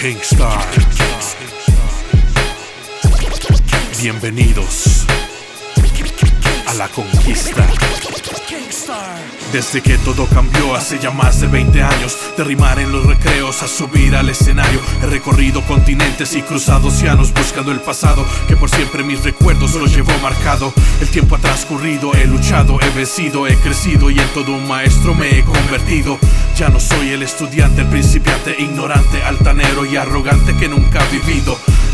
Kingstar. Bienvenidos a la conquista. Desde que todo cambió hace ya más de 20 años, de rimar en los recreos a subir al escenario, he recorrido continentes y cruzado océanos buscando el pasado, que por siempre mis recuerdos los llevó marcado. El tiempo ha transcurrido, he luchado, he vencido, he crecido y en todo un maestro me he convertido. Ya no soy el estudiante, el principiante, ignorante, altanero y arrogante que nunca ha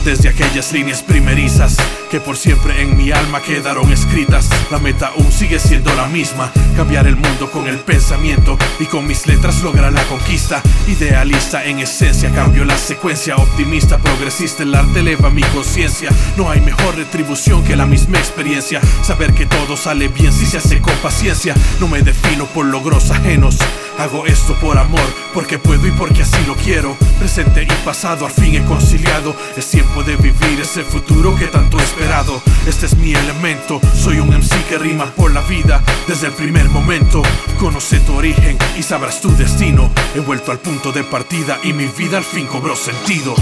vivido. Desde aquellas líneas primerizas que por siempre en mi alma quedaron escritas, la meta aún sigue siendo la misma, cambiar el mundo con el pensamiento y con mis letras lograr la conquista. Idealista en esencia, cambio la secuencia, optimista, progresista, el arte eleva mi conciencia. No hay mejor retribución que la misma experiencia, saber que todo sale bien si se hace con paciencia. No me defino por logros ajenos. Hago esto por amor, porque puedo y porque así lo quiero. Presente y pasado al fin he conciliado. Es tiempo de vivir ese futuro que tanto he esperado. Este es mi elemento, soy un MC que rima por la vida desde el primer momento. Conoce tu origen y sabrás tu destino. He vuelto al punto de partida y mi vida al fin cobró sentido.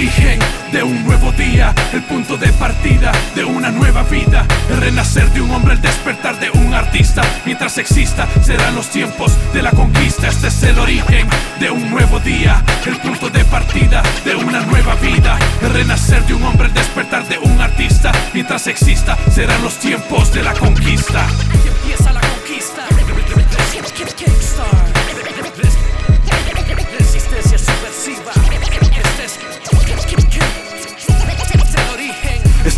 Origen de un nuevo día, el punto de partida de una nueva vida, el renacer de un hombre, el despertar de un artista. Mientras exista, serán los tiempos de la conquista. Este es el origen de un nuevo día, el punto de partida de una nueva vida, el renacer de un hombre, el despertar de un artista. Mientras exista, serán los tiempos de la conquista.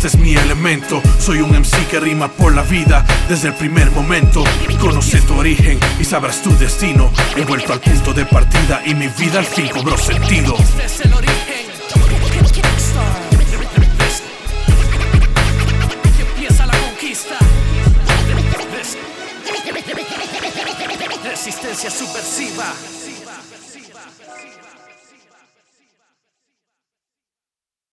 Este es mi elemento, soy un MC que rima por la vida desde el primer momento. Conoce tu origen y sabrás tu destino. He vuelto al punto de partida y mi vida al fin cobró sentido. Este es el origen. Resistencia subversiva.